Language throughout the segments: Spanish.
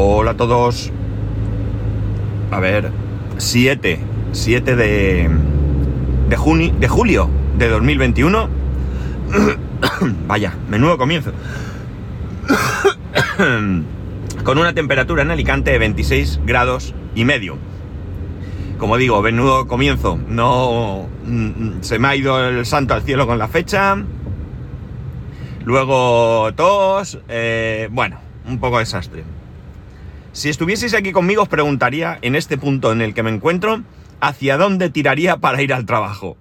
Hola a todos. A ver, 7, 7 de, de, junio, de julio de 2021. Vaya, menudo comienzo. Con una temperatura en Alicante de 26 grados y medio. Como digo, menudo comienzo. No mm, se me ha ido el santo al cielo con la fecha. Luego tos. Eh, bueno, un poco desastre. Si estuvieseis aquí conmigo os preguntaría, en este punto en el que me encuentro, hacia dónde tiraría para ir al trabajo.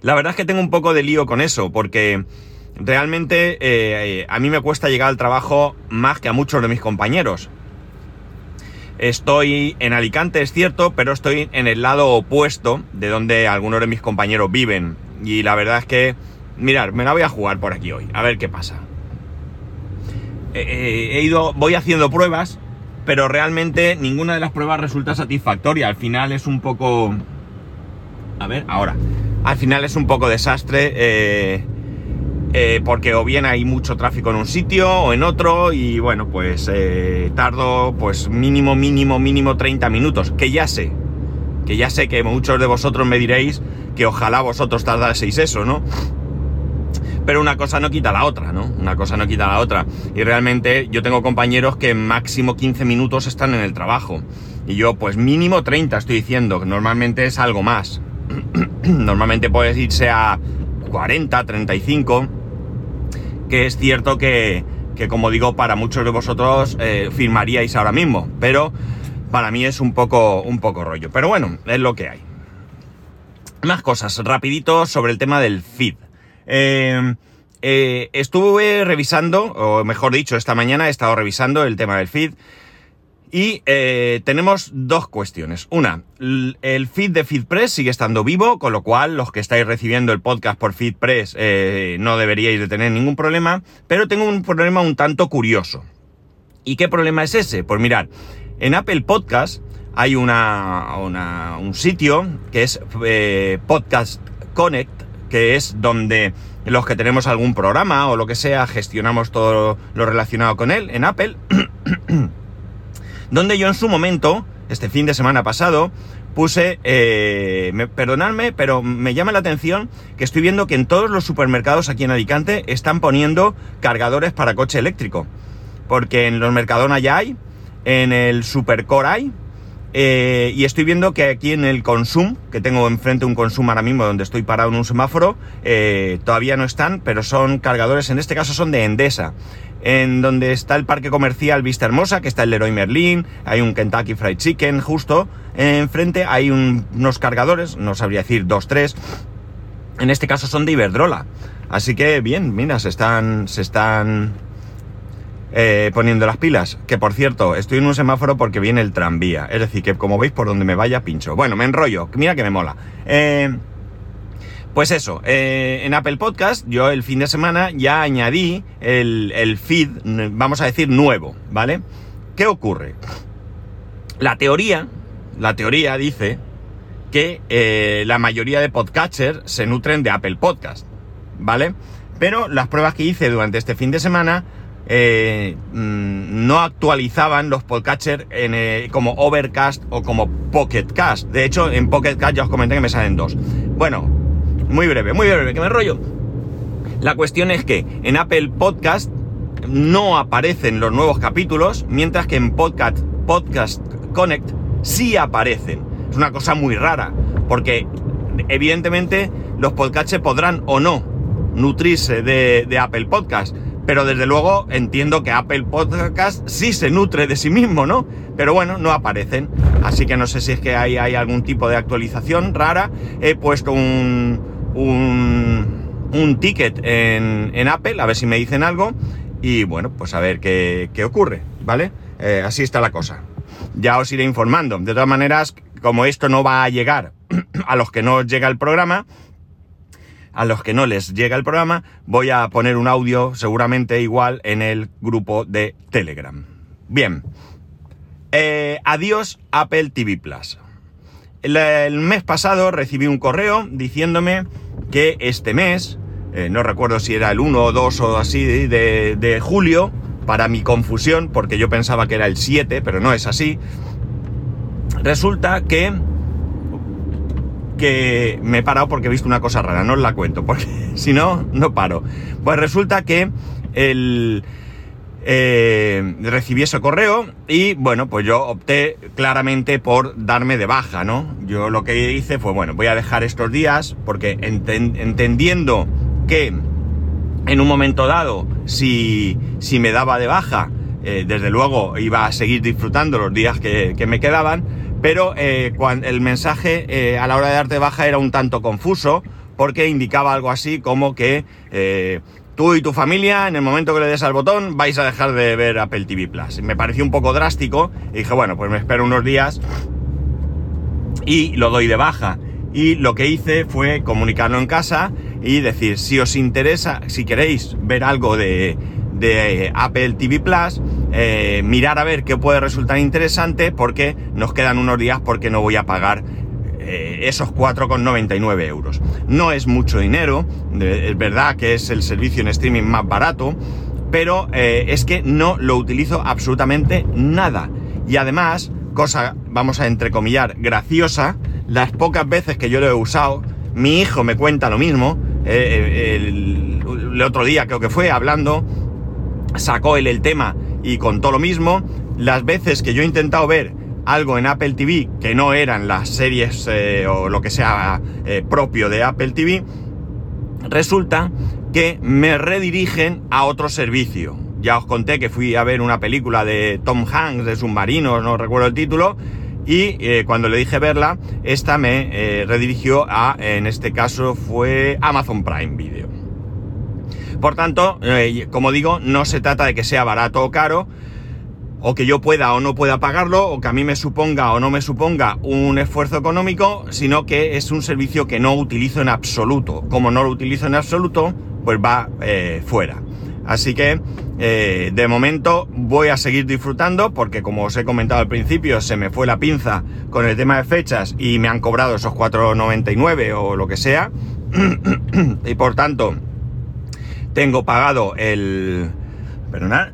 La verdad es que tengo un poco de lío con eso, porque realmente eh, a mí me cuesta llegar al trabajo más que a muchos de mis compañeros. Estoy en Alicante, es cierto, pero estoy en el lado opuesto de donde algunos de mis compañeros viven. Y la verdad es que, mirar, me la voy a jugar por aquí hoy, a ver qué pasa. Eh, eh, he ido, voy haciendo pruebas, pero realmente ninguna de las pruebas resulta satisfactoria. Al final es un poco... A ver, ahora. Al final es un poco desastre. Eh, porque o bien hay mucho tráfico en un sitio o en otro y bueno, pues tardo pues mínimo, mínimo, mínimo 30 minutos, que ya sé, que ya sé que muchos de vosotros me diréis que ojalá vosotros tardaseis eso, ¿no? Pero una cosa no quita la otra, ¿no? Una cosa no quita la otra. Y realmente yo tengo compañeros que máximo 15 minutos están en el trabajo. Y yo, pues mínimo 30 estoy diciendo, normalmente es algo más. normalmente puedes irse a 40, 35, que es cierto que, que como digo, para muchos de vosotros eh, firmaríais ahora mismo, pero para mí es un poco, un poco rollo. Pero bueno, es lo que hay. Más cosas, rapidito sobre el tema del feed. Eh, eh, estuve revisando, o mejor dicho, esta mañana he estado revisando el tema del feed. Y eh, tenemos dos cuestiones. Una, el feed de FeedPress sigue estando vivo, con lo cual los que estáis recibiendo el podcast por FeedPress eh, no deberíais de tener ningún problema. Pero tengo un problema un tanto curioso. ¿Y qué problema es ese? Pues mirad, en Apple Podcast hay una, un sitio que es Podcast Connect, que es donde los que tenemos algún programa o lo que sea, gestionamos todo lo relacionado con él en Apple, donde yo en su momento, este fin de semana pasado, puse, eh, perdonadme, pero me llama la atención que estoy viendo que en todos los supermercados aquí en Alicante están poniendo cargadores para coche eléctrico. Porque en los Mercadona ya hay, en el Supercore hay, eh, y estoy viendo que aquí en el Consum, que tengo enfrente un Consum ahora mismo donde estoy parado en un semáforo, eh, todavía no están, pero son cargadores, en este caso son de Endesa. En donde está el parque comercial Vista Hermosa, que está el Leroy Merlin, hay un Kentucky Fried Chicken justo enfrente, hay unos cargadores, no sabría decir dos, tres. En este caso son de Iberdrola. Así que bien, mira, se están, se están eh, poniendo las pilas. Que por cierto, estoy en un semáforo porque viene el tranvía. Es decir, que como veis por donde me vaya pincho. Bueno, me enrollo. Mira que me mola. Eh, pues eso, eh, en Apple Podcast yo el fin de semana ya añadí el, feed, vamos a decir, nuevo, ¿vale? ¿Qué ocurre? La teoría, la teoría dice que la mayoría de podcatchers se nutren de Apple Podcast, ¿vale? Pero las pruebas que hice durante este fin de semana eh, mm, no actualizaban los podcatchers eh, como Overcast o como Pocketcast. De hecho, en Pocketcast ya os comenté que me salen dos. Bueno, muy breve, muy breve, que me rollo. La cuestión es que en Apple Podcast no aparecen los nuevos capítulos, mientras que en Podcast, Podcast Connect sí aparecen. Es una cosa muy rara, porque evidentemente los podcatchers podrán o no nutrirse de, de Apple Podcast pero desde luego entiendo que Apple Podcast sí se nutre de sí mismo, ¿no? Pero bueno, no aparecen. Así que no sé si es que hay, hay algún tipo de actualización rara. He puesto un, un, ticket en, Apple, a ver si me dicen algo. Y bueno, pues a ver qué, ocurre, ¿vale? Eh, así está la cosa. Ya os iré informando. De todas maneras, como esto no va a llegar a los que no llega el programa, a los que no les llega el programa, voy a poner un audio seguramente igual en el grupo de Telegram. Bien. Eh, adiós Apple TV Plus. El, mes pasado recibí un correo diciéndome que este mes, eh, no recuerdo si era el 1 o 2 o así de, julio, para mi confusión, porque yo pensaba que era el 7, pero no es así, resulta que que me he parado porque he visto una cosa rara, no os la cuento, porque si no, no paro. Pues resulta que el, eh, recibí ese correo y bueno, pues yo opté claramente por darme de baja, ¿no? Yo lo que hice fue, bueno, voy a dejar estos días porque entendiendo que en un momento dado, si, si me daba de baja, eh, desde luego iba a seguir disfrutando los días que, que me quedaban, pero eh, el mensaje eh, a la hora de darte baja era un tanto confuso porque indicaba algo así como que eh, tú y tu familia en el momento que le des al botón vais a dejar de ver Apple TV Plus. Me pareció un poco drástico y dije, bueno, pues me espero unos días y lo doy de baja. Y lo que hice fue comunicarlo en casa y decir, si os interesa, si queréis ver algo de, de Apple TV Plus, eh, mirar a ver qué puede resultar interesante porque nos quedan unos días porque no voy a pagar eh, esos 4,99 euros. No es mucho dinero, es verdad que es el servicio en streaming más barato, pero eh, es que no lo utilizo absolutamente nada. Y además, cosa, vamos a entrecomillar, graciosa, las pocas veces que yo lo he usado, mi hijo me cuenta lo mismo, el, el otro día creo que fue hablando, sacó él el tema y contó lo mismo. Las veces que yo he intentado ver algo en Apple TV que no eran las series eh, o lo que sea eh, propio de Apple TV, resulta que me redirigen a otro servicio. Ya os conté que fui a ver una película de Tom Hanks de submarinos, no recuerdo el título, y eh, cuando le dije verla, esta me redirigió a, en este caso fue Amazon Prime Video. Por tanto, eh, como digo, no se trata de que sea barato o caro, o que yo pueda o no pueda pagarlo, o que a mí me suponga o no me suponga un esfuerzo económico, sino que es un servicio que no utilizo en absoluto. Como no lo utilizo en absoluto, pues va eh, fuera. Así que eh, de momento voy a seguir disfrutando porque como os he comentado al principio se me fue la pinza con el tema de fechas y me han cobrado esos 4,99 o lo que sea y por tanto tengo pagado el... Perdonad.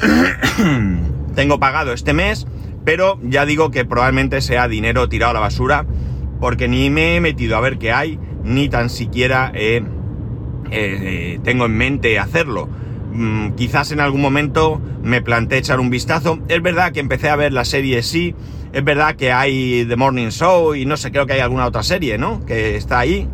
Tengo pagado este mes, pero ya digo que probablemente sea dinero tirado a la basura, porque ni me he metido a ver qué hay, ni tan siquiera eh, tengo en mente hacerlo. Mm, quizás en algún momento me planteé echar un vistazo. Es verdad que empecé a ver la serie sí, es verdad que hay The Morning Show y no sé, creo que hay alguna otra serie, ¿no? Que está ahí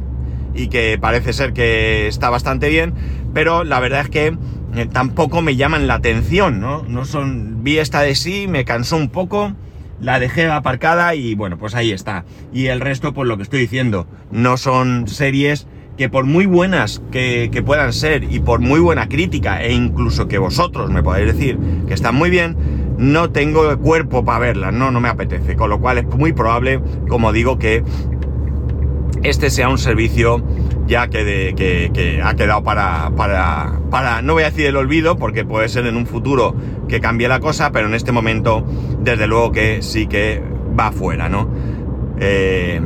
y que parece ser que está bastante bien, pero la verdad es que eh, tampoco me llaman la atención, ¿no? No son, vi esta de sí, me cansó un poco, la dejé aparcada y bueno, pues ahí está. Y el resto, pues lo que estoy diciendo, no son series que por muy buenas que, que puedan ser y por muy buena crítica e incluso que vosotros me podáis decir que están muy bien, no tengo cuerpo para verlas, no, no me apetece. Con lo cual es muy probable, como digo, que este sea un servicio ya que, que, ha quedado para, para, para, no voy a decir el olvido, porque puede ser en un futuro que cambie la cosa, pero en este momento, desde luego que sí que va fuera, ¿no? Eh,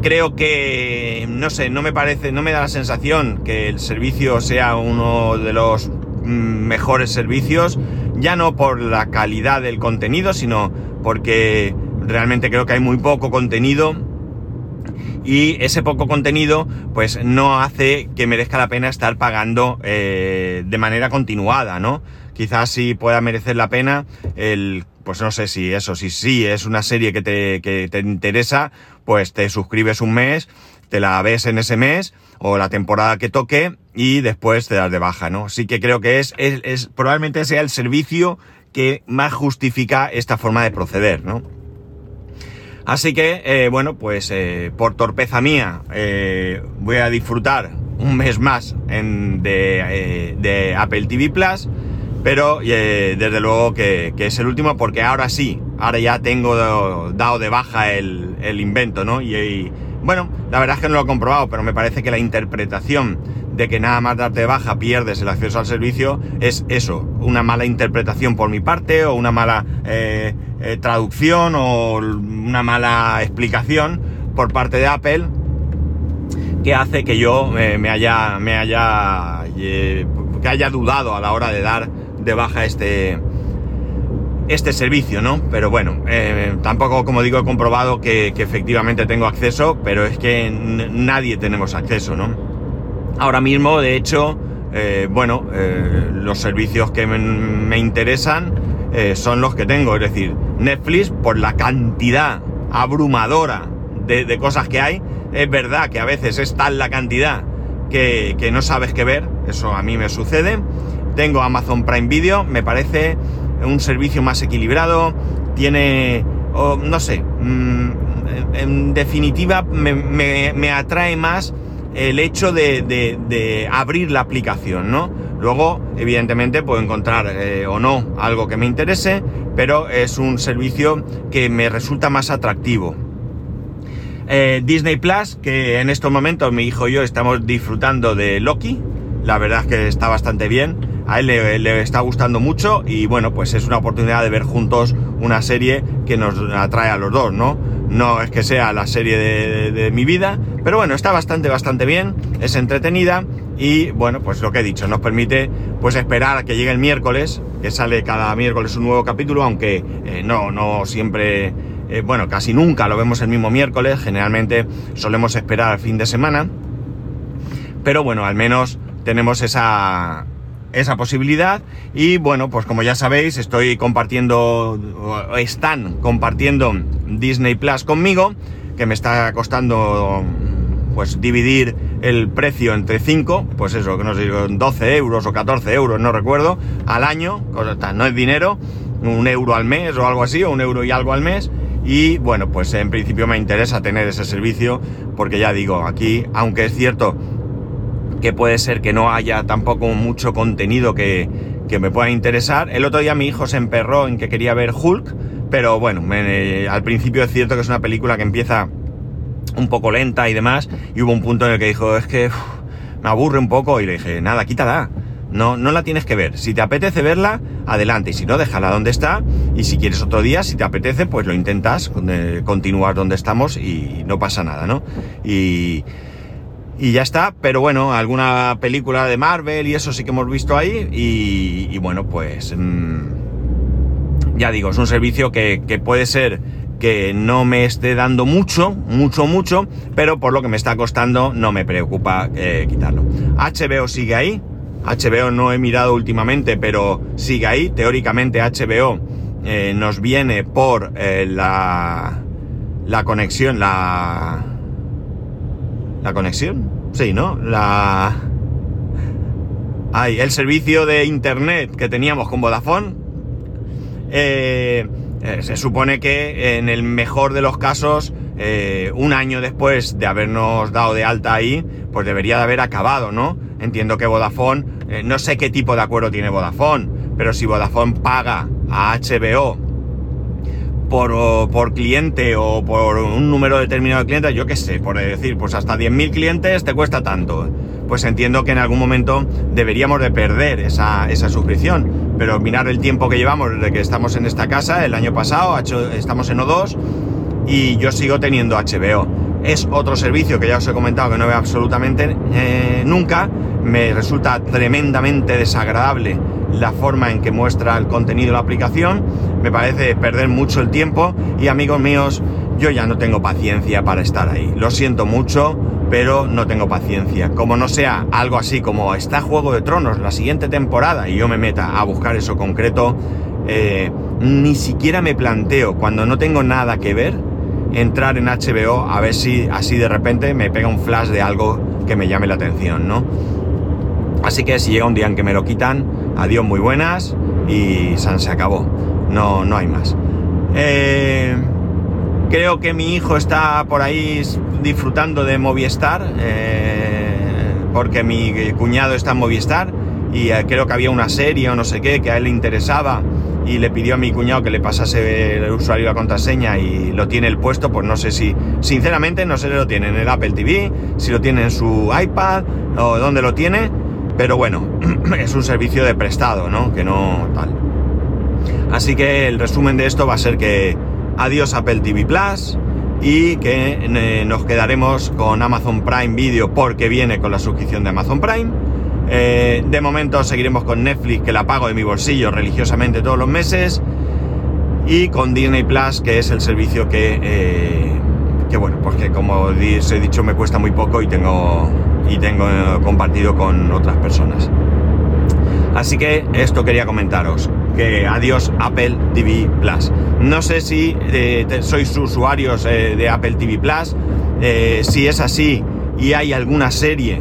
creo que, no sé, no me parece, no me da la sensación que el servicio sea uno de los mejores servicios, ya no por la calidad del contenido, sino porque realmente creo que hay muy poco contenido y ese poco contenido pues no hace que merezca la pena estar pagando eh, de manera continuada, ¿no? Quizás sí pueda merecer la pena el, pues no sé si eso, si sí es una serie que te, que te interesa, pues te suscribes un mes, te la ves en ese mes o la temporada que toque y después te das de baja, ¿no? Sí que creo que es, es, es probablemente sea el servicio que más justifica esta forma de proceder, ¿no? Así que, eh, bueno, pues eh, por torpeza mía eh, voy a disfrutar un mes más en, de, Apple TV Plus, pero desde luego que, es el último porque ahora sí, ahora ya tengo dado de baja el, invento, ¿no? y, bueno, la verdad es que no lo he comprobado, pero me parece que la interpretación de que nada más darte baja pierdes el acceso al servicio es eso, una mala interpretación por mi parte o una mala eh, eh, traducción o una mala explicación por parte de Apple que hace que yo eh, me haya me haya que haya dudado a la hora de dar de baja este, este servicio, ¿no? Pero bueno, tampoco, como digo, he comprobado que, efectivamente tengo acceso, pero es que nadie tenemos acceso, ¿no? Ahora mismo, de hecho, eh, bueno, eh, los servicios que me, interesan son los que tengo, es decir, Netflix, por la cantidad abrumadora de, cosas que hay, es verdad que a veces es tal la cantidad que, que no sabes qué ver, eso a mí me sucede. Tengo Amazon Prime Video, me parece un servicio más equilibrado, tiene, no sé, mm, en, definitiva me, atrae más el hecho de, abrir la aplicación, ¿no? Luego, evidentemente, puedo encontrar eh, o no algo que me interese, pero es un servicio que me resulta más atractivo. Eh, Disney Plus, que en estos momentos mi hijo y yo estamos disfrutando de Loki, la verdad es que está bastante bien a él le, está gustando mucho y bueno, pues es una oportunidad de ver juntos una serie que nos atrae a los dos, ¿no? No es que sea la serie de, mi vida, pero bueno, está bastante, bastante bien, es entretenida y bueno, pues lo que he dicho, nos permite pues esperar a que llegue el miércoles, que sale cada miércoles un nuevo capítulo, aunque eh, no, no siempre, eh, bueno, casi nunca lo vemos el mismo miércoles, generalmente solemos esperar al fin de semana, pero bueno, al menos tenemos esa, esa posibilidad y bueno, pues como ya sabéis, estoy compartiendo, están compartiendo Disney Plus conmigo, que me está costando pues dividir el precio entre 5, pues eso, que no sé, 12 euros o 14 euros, no recuerdo, al año, no es dinero, un euro al mes o algo así, o un euro y algo al mes. Y bueno, pues en principio me interesa tener ese servicio, porque ya digo, aquí, aunque es cierto que puede ser que no haya tampoco mucho contenido que, me pueda interesar. El otro día mi hijo se emperró en que quería ver Hulk, pero bueno, al principio es cierto que es una película que empieza un poco lenta y demás, y hubo un punto en el que dijo, es que me aburre un poco, y le dije, nada, quítala. No, no la tienes que ver. Si te apetece verla, adelante. Y si no, déjala donde está. Y si quieres otro día, si te apetece, pues lo intentas, eh, continuar donde estamos y no pasa nada, ¿no? Y, y ya está, pero bueno, alguna película de Marvel y eso sí que hemos visto ahí y, bueno, pues mm, ya digo, es un servicio que, puede ser que no me esté dando mucho, mucho, mucho, pero por lo que me está costando no me preocupa eh, quitarlo. HBO sigue ahí, HBO no he mirado últimamente, pero sigue ahí, teóricamente HBO eh, nos viene por eh, la, la conexión, la ¿La conexión? Sí, ¿no? La... Ay, el servicio de internet que teníamos con Vodafone. Eh, eh, se supone que en el mejor de los casos, eh, un año después de habernos dado de alta ahí, pues debería de haber acabado, ¿no? Entiendo que Vodafone, no sé qué tipo de acuerdo tiene Vodafone, pero si Vodafone paga a HBO por, cliente o por un número determinado de clientes, yo qué sé, por decir, pues hasta 10.000 clientes te cuesta tanto. Pues entiendo que en algún momento deberíamos de perder esa, esa suscripción. Pero mirar el tiempo que llevamos desde que estamos en esta casa, el año pasado, estamos en O2 y yo sigo teniendo HBO. Es otro servicio que ya os he comentado que no veo absolutamente eh, nunca. Me resulta tremendamente desagradable la forma en que muestra el contenido de la aplicación. Me parece perder mucho el tiempo y amigos míos, yo ya no tengo paciencia para estar ahí. Lo siento mucho, pero no tengo paciencia. Como no sea algo así como está Juego de Tronos la siguiente temporada y yo me meta a buscar eso concreto, eh, ni siquiera me planteo cuando no tengo nada que ver entrar en HBO a ver si así de repente me pega un flash de algo que me llame la atención, ¿no? Así que si llega un día en que me lo quitan, adiós muy buenas y San se acabó. No, no hay más. Eh, creo que mi hijo está por ahí disfrutando de Movistar, eh, porque mi cuñado está en Movistar y eh, creo que había una serie o no sé qué que a él le interesaba y le pidió a mi cuñado que le pasase el usuario y la contraseña y lo tiene el puesto, pues no sé si, sinceramente no sé si lo tiene en el Apple TV, si lo tiene en su iPad o dónde lo tiene, pero bueno, es un servicio de prestado, ¿no? Que no tal. Así que el resumen de esto va a ser que adiós Apple TV Plus y que eh, nos quedaremos con Amazon Prime Video porque viene con la suscripción de Amazon Prime. Eh, de momento seguiremos con Netflix, que la pago de mi bolsillo religiosamente todos los meses. Y con Disney Plus, que es el servicio que, eh, que bueno, porque como os he dicho me cuesta muy poco y tengo, y tengo compartido con otras personas. Así que esto quería comentaros. Que adiós Apple TV Plus. No sé si eh, sois usuarios eh, de Apple TV Plus. Eh, si es así y hay alguna serie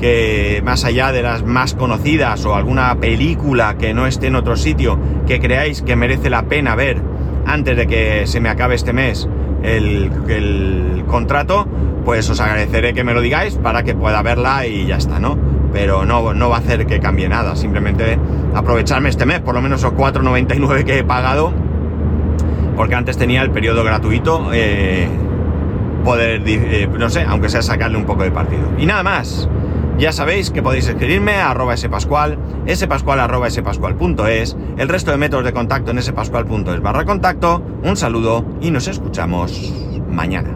que más allá de las más conocidas o alguna película que no esté en otro sitio que creáis que merece la pena ver antes de que se me acabe este mes el, contrato, pues os agradeceré que me lo digáis para que pueda verla y ya está, ¿no? pero no, no va a hacer que cambie nada, simplemente aprovecharme este mes, por lo menos los 4,99 que he pagado, porque antes tenía el periodo gratuito, eh, poder, eh, no sé, aunque sea sacarle un poco de partido. Y nada más. Ya sabéis que podéis escribirme a arroba spascual, spascual arroba spascual.es, el resto de métodos de contacto en spascual.es barra contacto. Un saludo y nos escuchamos mañana.